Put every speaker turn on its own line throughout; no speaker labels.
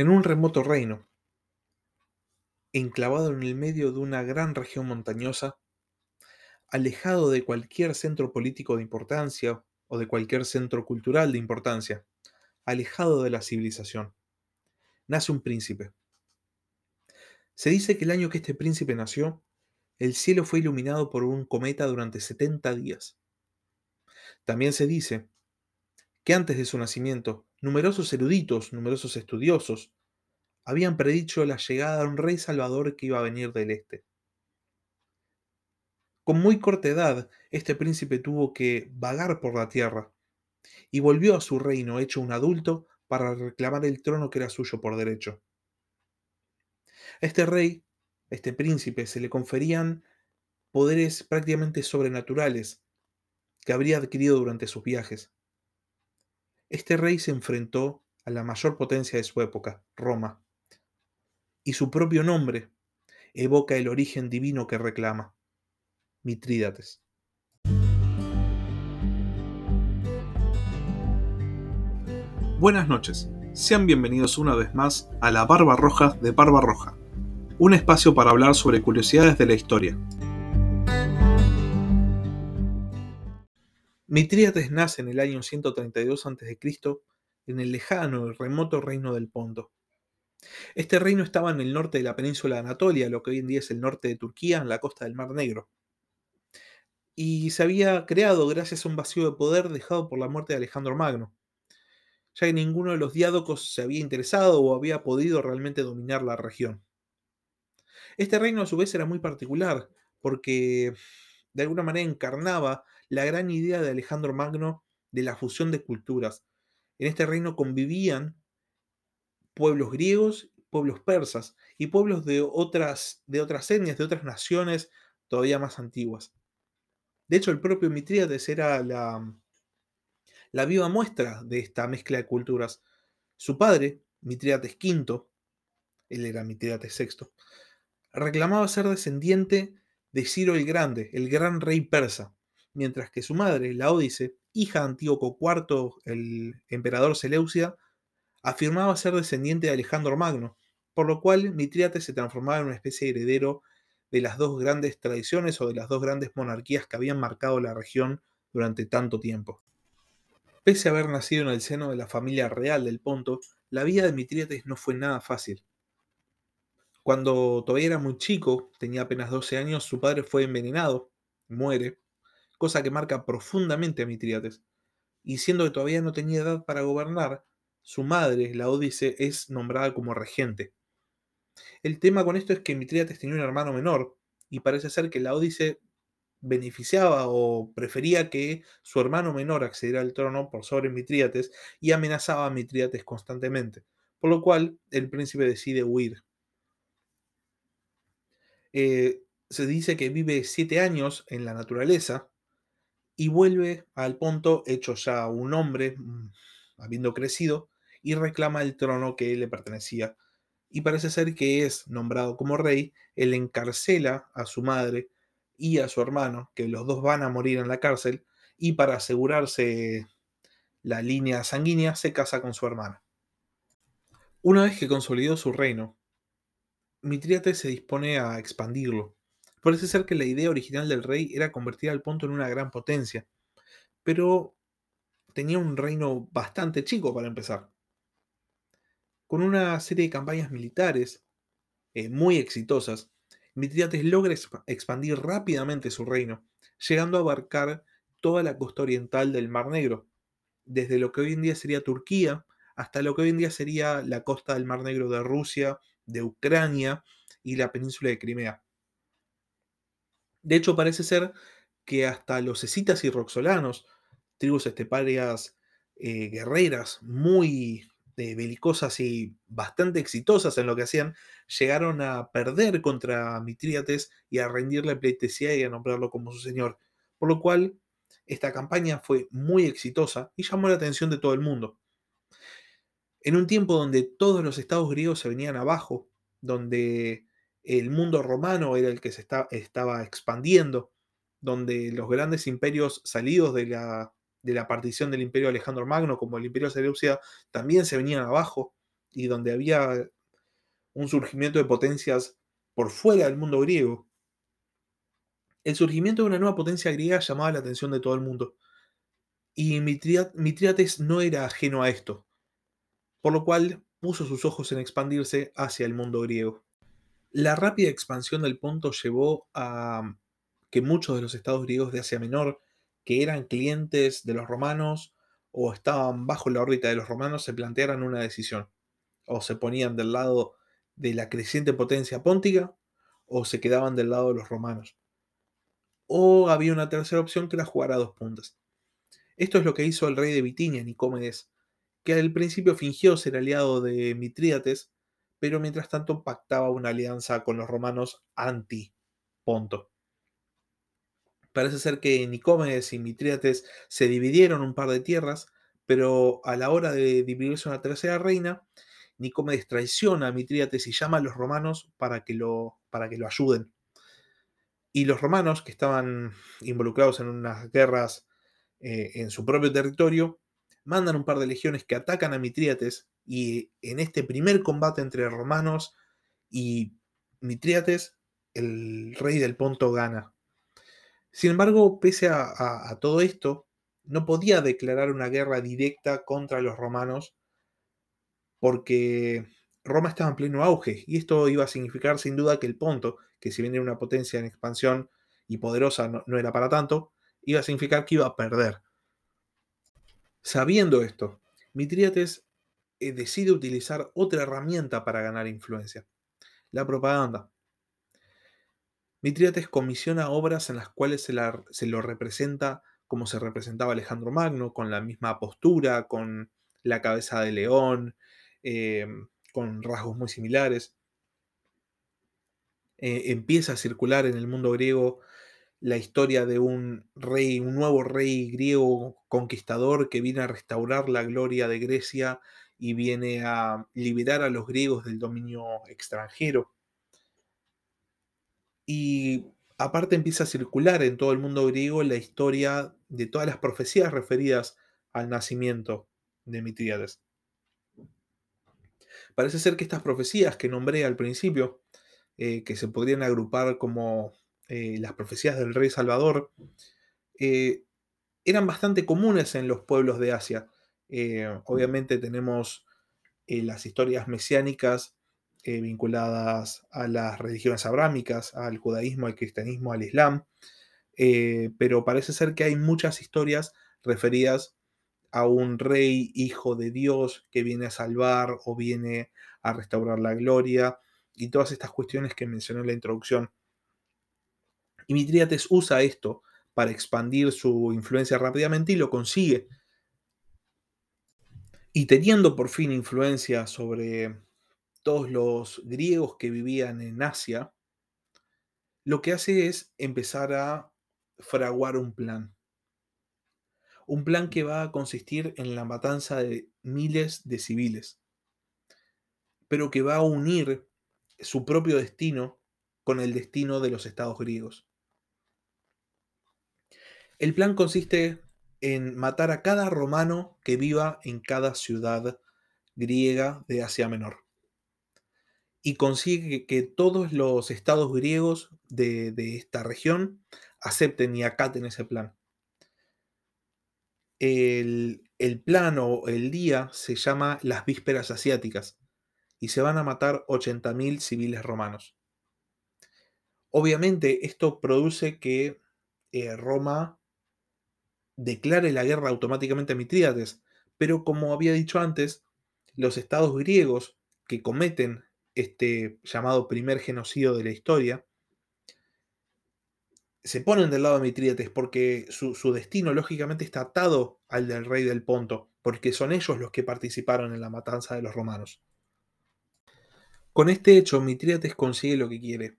En un remoto reino, enclavado en el medio de una gran región montañosa, alejado de cualquier centro político de importancia o de cualquier centro cultural de importancia, alejado de la civilización, nace un príncipe. Se dice que el año que este príncipe nació, el cielo fue iluminado por un cometa durante 70 días. También se dice que antes de su nacimiento, numerosos eruditos, numerosos estudiosos, habían predicho la llegada de un rey salvador que iba a venir del este. Con muy corta edad, este príncipe tuvo que vagar por la tierra y volvió a su reino hecho un adulto para reclamar el trono que era suyo por derecho. este rey, este príncipe, se le conferían poderes prácticamente sobrenaturales que habría adquirido durante sus viajes. Este rey se enfrentó a la mayor potencia de su época, Roma, y su propio nombre evoca el origen divino que reclama, Mitrídates. Buenas noches, sean bienvenidos una vez más a la Barba Roja de Barba Roja, un espacio para hablar sobre curiosidades de la historia. Mitrídates nace en el año 132 a.C. en el lejano y remoto reino del Ponto. Este reino estaba en el norte de la península de Anatolia, lo que hoy en día es el norte de Turquía, en la costa del Mar Negro. Y se había creado gracias a un vacío de poder dejado por la muerte de Alejandro Magno ya que ninguno de los diádocos se había interesado o había podido realmente dominar la región. Este reino a su vez era muy particular, porque de alguna manera encarnaba la gran idea de Alejandro Magno de la fusión de culturas. En este reino convivían pueblos griegos, pueblos persas y pueblos de otras, de otras etnias, de otras naciones todavía más antiguas. De hecho, el propio Mitríades era la, la viva muestra de esta mezcla de culturas. Su padre, Mitridates V, él era Mitridates VI, reclamaba ser descendiente de Ciro el Grande, el gran rey persa, mientras que su madre, Laódice, hija de Antíoco IV, el emperador Seleucia, afirmaba ser descendiente de Alejandro Magno, por lo cual Mitridates se transformaba en una especie de heredero de las dos grandes tradiciones o de las dos grandes monarquías que habían marcado la región durante tanto tiempo. Pese a haber nacido en el seno de la familia real del Ponto, la vida de Mitrídates no fue nada fácil. Cuando todavía era muy chico, tenía apenas 12 años, su padre fue envenenado, muere, cosa que marca profundamente a Mitrídates. Y siendo que todavía no tenía edad para gobernar, su madre, la Ódice, es nombrada como regente. El tema con esto es que Mitrídates tenía un hermano menor, y parece ser que la Ódice beneficiaba o prefería que su hermano menor accediera al trono por sobre Mitrídates y amenazaba a Mitrídates constantemente, por lo cual el príncipe decide huir. Eh, se dice que vive siete años en la naturaleza y vuelve al Ponto hecho ya un hombre, mm, habiendo crecido, y reclama el trono que le pertenecía. Y parece ser que es nombrado como rey, él encarcela a su madre, y a su hermano, que los dos van a morir en la cárcel, y para asegurarse la línea sanguínea se casa con su hermana. Una vez que consolidó su reino, Mitrídates se dispone a expandirlo. Parece ser que la idea original del rey era convertir al Ponto en una gran potencia, pero tenía un reino bastante chico para empezar. Con una serie de campañas militares eh, muy exitosas, Mitridates logra expandir rápidamente su reino, llegando a abarcar toda la costa oriental del Mar Negro, desde lo que hoy en día sería Turquía hasta lo que hoy en día sería la costa del Mar Negro de Rusia, de Ucrania y la península de Crimea. De hecho, parece ser que hasta los escitas y roxolanos, tribus esteparias eh, guerreras muy belicosas y bastante exitosas en lo que hacían, llegaron a perder contra Mitrídates y a rendirle pleitesía y a nombrarlo como su señor. Por lo cual, esta campaña fue muy exitosa y llamó la atención de todo el mundo. En un tiempo donde todos los estados griegos se venían abajo, donde el mundo romano era el que se estaba expandiendo, donde los grandes imperios salidos de la de la partición del imperio Alejandro Magno como el imperio Seleucia también se venían abajo y donde había un surgimiento de potencias por fuera del mundo griego. El surgimiento de una nueva potencia griega llamaba la atención de todo el mundo, y Mitrídates no era ajeno a esto, por lo cual puso sus ojos en expandirse hacia el mundo griego. La rápida expansión del Ponto llevó a que muchos de los estados griegos de Asia Menor, que eran clientes de los romanos o estaban bajo la órbita de los romanos, se plantearan una decisión. O se ponían del lado de la creciente potencia póntica o se quedaban del lado de los romanos. O había una tercera opción que era jugar a dos puntas. Esto es lo que hizo el rey de Bitinia, Nicómedes, que al principio fingió ser aliado de Mitrídates, pero mientras tanto pactaba una alianza con los romanos anti-Ponto. Parece ser que Nicómedes y Mitrídates se dividieron un par de tierras, pero a la hora de dividirse una tercera reina, Nicómedes traiciona a Mitrídates y llama a los romanos para que lo, para que lo ayuden. Y los romanos, que estaban involucrados en unas guerras eh, en su propio territorio, mandan un par de legiones que atacan a Mitrídates y en este primer combate entre romanos y Mitrídates, el rey del Ponto gana. Sin embargo, pese a, todo esto, no podía declarar una guerra directa contra los romanos porque Roma estaba en pleno auge y esto iba a significar sin duda que el Ponto, que si bien era una potencia en expansión y poderosa no era para tanto, iba a significar que iba a perder. Sabiendo esto, Mitrídates eh, decide utilizar otra herramienta para ganar influencia, la propaganda. Mitrídates comisiona obras en las cuales se, lo representa como se representaba Alejandro Magno, con la misma postura, con la cabeza de león, em, con rasgos muy similares. Eh, empieza a circular en el mundo griego la historia de un rey, un nuevo rey griego conquistador que viene a restaurar la gloria de Grecia y viene a liberar a los griegos del dominio extranjero. Y aparte empieza a circular en todo el mundo griego la historia de todas las profecías referidas al nacimiento de Mitríades. Parece ser que estas profecías que nombré al principio, eh, que se podrían agrupar como eh, las profecías del rey Salvador, eh, eran bastante comunes en los pueblos de Asia. Eh, obviamente tenemos las historias mesiánicas vinculadas a las religiones abrámicas, al judaísmo, al cristianismo, al islam, pero parece ser que hay muchas historias referidas a un rey hijo de Dios que viene a salvar o viene a restaurar la gloria y todas estas cuestiones que mencioné en la introducción. Y Mitrídates usa esto para expandir su influencia rápidamente y lo consigue. Y teniendo por fin influencia sobre todos los griegos que vivían en Asia, lo que hace es empezar a fraguar un plan. Un plan que va a consistir en la matanza de miles de civiles, pero que va a unir su propio destino con el destino de los estados griegos. El plan consiste en matar a cada romano que viva en cada ciudad griega de Asia Menor. Y consigue que todos los estados griegos de, esta región acepten y acaten ese plan. El, el, plan o el día se llama las vísperas asiáticas y se van a matar 80.000 civiles romanos. Obviamente esto produce que eh, Roma declare la guerra automáticamente a Mitrídates, pero como había dicho antes, los estados griegos que cometen este llamado primer genocidio de la historia, se ponen del lado de Mitrídates porque su, su, destino lógicamente está atado al del rey del Ponto, porque son ellos los que participaron en la matanza de los romanos. Con este hecho, Mitrídates consigue lo que quiere.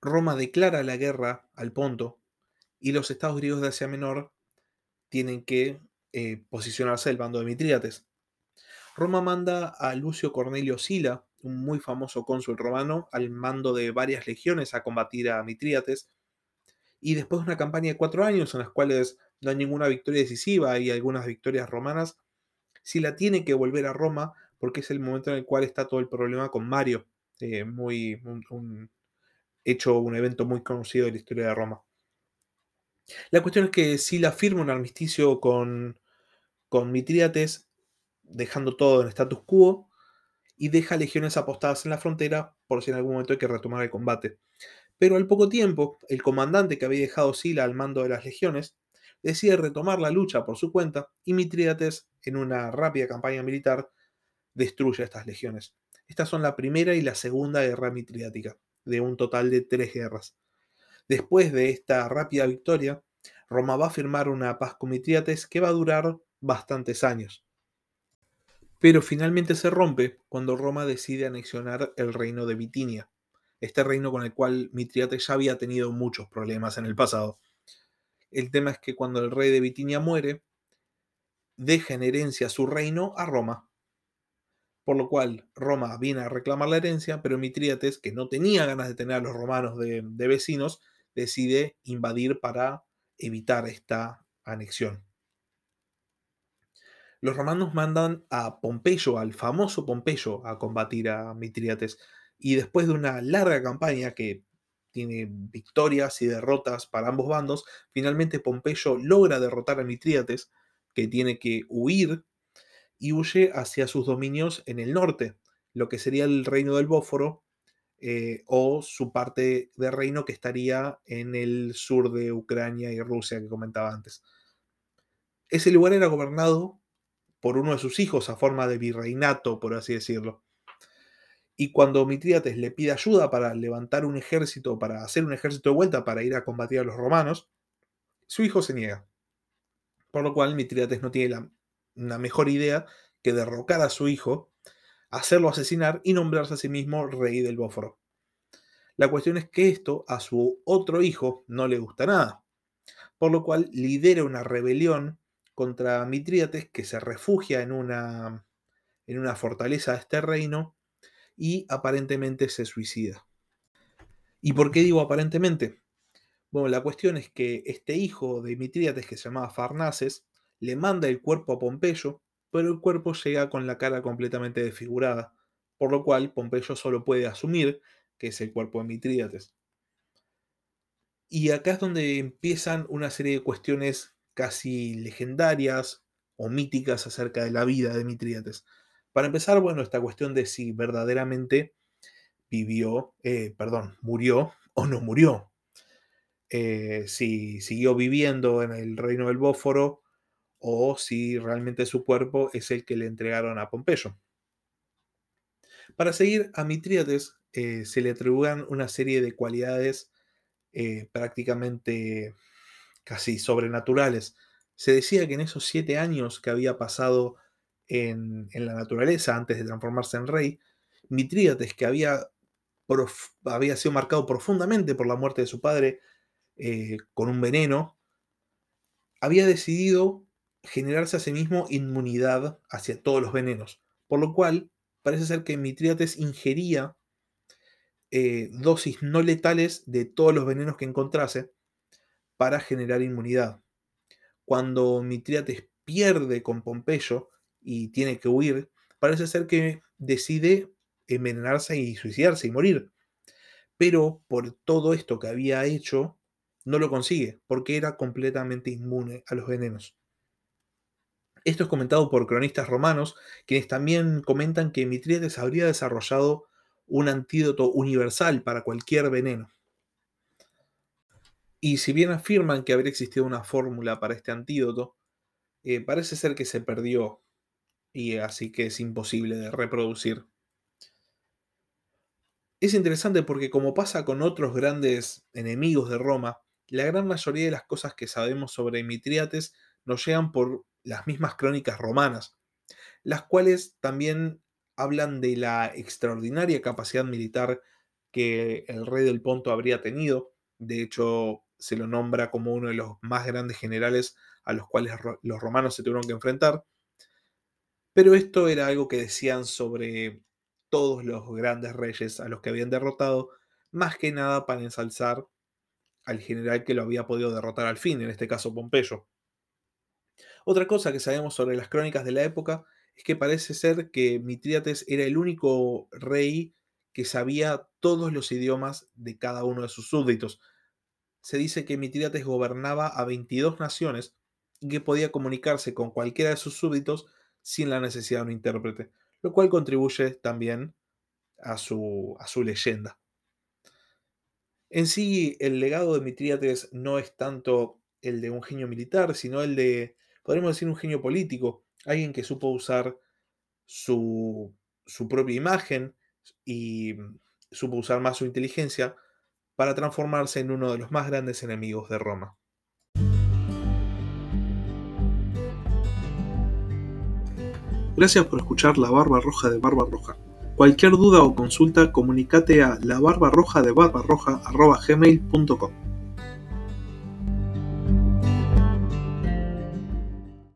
Roma declara la guerra al Ponto y los estados griegos de Asia Menor tienen que eh, posicionarse al bando de Mitrídates. Roma manda a Lucio Cornelio Sila, un muy famoso cónsul romano, al mando de varias legiones a combatir a Mitrídates. Y después de una campaña de cuatro años en las cuales no hay ninguna victoria decisiva y algunas victorias romanas, Sila tiene que volver a Roma porque es el momento en el cual está todo el problema con Mario, eh, muy, un, hecho, un evento muy conocido de la historia de Roma. La cuestión es que Sila firma un armisticio con, con dejando todo en status quo, y deja legiones apostadas en la frontera por si en algún momento hay que retomar el combate. Pero al poco tiempo, el comandante que había dejado Sila al mando de las legiones decide retomar la lucha por su cuenta y Mitrídates, en una rápida campaña militar, destruye a estas legiones. Estas son la primera y la segunda guerra mitridática, de un total de tres guerras. Después de esta rápida victoria, Roma va a firmar una paz con Mitrídates que va a durar bastantes años. Pero finalmente se rompe cuando Roma decide anexionar el reino de Bitinia, este reino con el cual Mitrídates ya había tenido muchos problemas en el pasado. El tema es que cuando el rey de Bitinia muere, deja en herencia su reino a Roma. Por lo cual Roma viene a reclamar la herencia, pero Mitrídates, que no tenía ganas de tener a los romanos de, de vecinos, decide invadir para evitar esta anexión. Los romanos mandan a Pompeyo, al famoso Pompeyo, a combatir a Mitrídates. Y después de una larga campaña que tiene victorias y derrotas para ambos bandos. Finalmente Pompeyo logra derrotar a Mitrídates, que tiene que huir, y huye hacia sus dominios en el norte, lo que sería el reino del Bóforo, eh, o su parte de reino que estaría en el sur de Ucrania y Rusia que comentaba antes. Ese lugar era gobernado por uno de sus hijos a forma de virreinato, por así decirlo. Y cuando Mitrídates le pide ayuda para levantar un ejército, para hacer un ejército de vuelta, para ir a combatir a los romanos, su hijo se niega. Por lo cual Mitrídates no tiene la, una mejor idea que derrocar a su hijo, hacerlo asesinar y nombrarse a sí mismo rey del Bóforo. La cuestión es que esto a su otro hijo no le gusta nada, por lo cual lidera una rebelión contra Mitrídates que se refugia en una, en una fortaleza de este reino y aparentemente se suicida. ¿Y por qué digo aparentemente? Bueno, la cuestión es que este hijo de Mitrídates, que se llamaba Farnaces, le manda el cuerpo a Pompeyo, pero el cuerpo llega con la cara completamente desfigurada, por lo cual Pompeyo solo puede asumir que es el cuerpo de Mitrídates. Y acá es donde empiezan una serie de cuestiones casi legendarias o míticas acerca de la vida de Mitrídates. Para empezar, bueno, esta cuestión de si verdaderamente vivió, eh, perdón, murió o no murió. Eh, si siguió viviendo en el reino del Bóforo o si realmente su cuerpo es el que le entregaron a Pompeyo. Para seguir a Mitrídates eh, se le atribuían una serie de cualidades prácticamente casi sobrenaturales. Se decía que en esos siete años que había pasado en, la naturaleza antes de transformarse en rey, Mitrídates, que había, había sido marcado profundamente por la muerte de su padre eh, con un veneno, había decidido generarse a sí mismo inmunidad hacia todos los venenos, por lo cual parece ser que Mitrídates ingería eh, dosis no letales de todos los venenos que encontrase para generar inmunidad. Cuando Mitrídates pierde con Pompeyo, y tiene que huir, parece ser que decide envenenarse y suicidarse y morir. Pero por todo esto que había hecho, no lo consigue, porque era completamente inmune a los venenos. Esto es comentado por cronistas romanos, quienes también comentan que Mitrídates habría desarrollado un antídoto universal para cualquier veneno. Y si bien afirman que habría existido una fórmula para este antídoto, eh, parece ser que se perdió y así que es imposible de reproducir. Es interesante porque como pasa con otros grandes enemigos de Roma, la gran mayoría de las cosas que sabemos sobre Mitriates nos llegan por las mismas crónicas romanas, las cuales también hablan de la extraordinaria capacidad militar que el rey del Ponto habría tenido. De hecho, se lo nombra como uno de los más grandes generales a los cuales los romanos se tuvieron que enfrentar. Pero esto era algo que decían sobre todos los grandes reyes a los que habían derrotado, más que nada para ensalzar al general que lo había podido derrotar al fin, en este caso Pompeyo. Otra cosa que sabemos sobre las crónicas de la época es que parece ser que Mitrídates era el único rey que sabía todos los idiomas de cada uno de sus súbditos. Se dice que Mitrídates gobernaba a 22 naciones y que podía comunicarse con cualquiera de sus súbditos sin la necesidad de un intérprete, lo cual contribuye también a su, a su leyenda. En sí, el legado de Mitrídates no es tanto el de un genio militar, sino el de, podríamos decir, un genio político, alguien que supo usar su, propia imagen y supo usar más su inteligencia para transformarse en uno de los más grandes enemigos de Roma. Gracias por escuchar La Barba Roja de Barba Roja. Cualquier duda o consulta, comunícate a labarbarroja de barbarroja.gmail.com.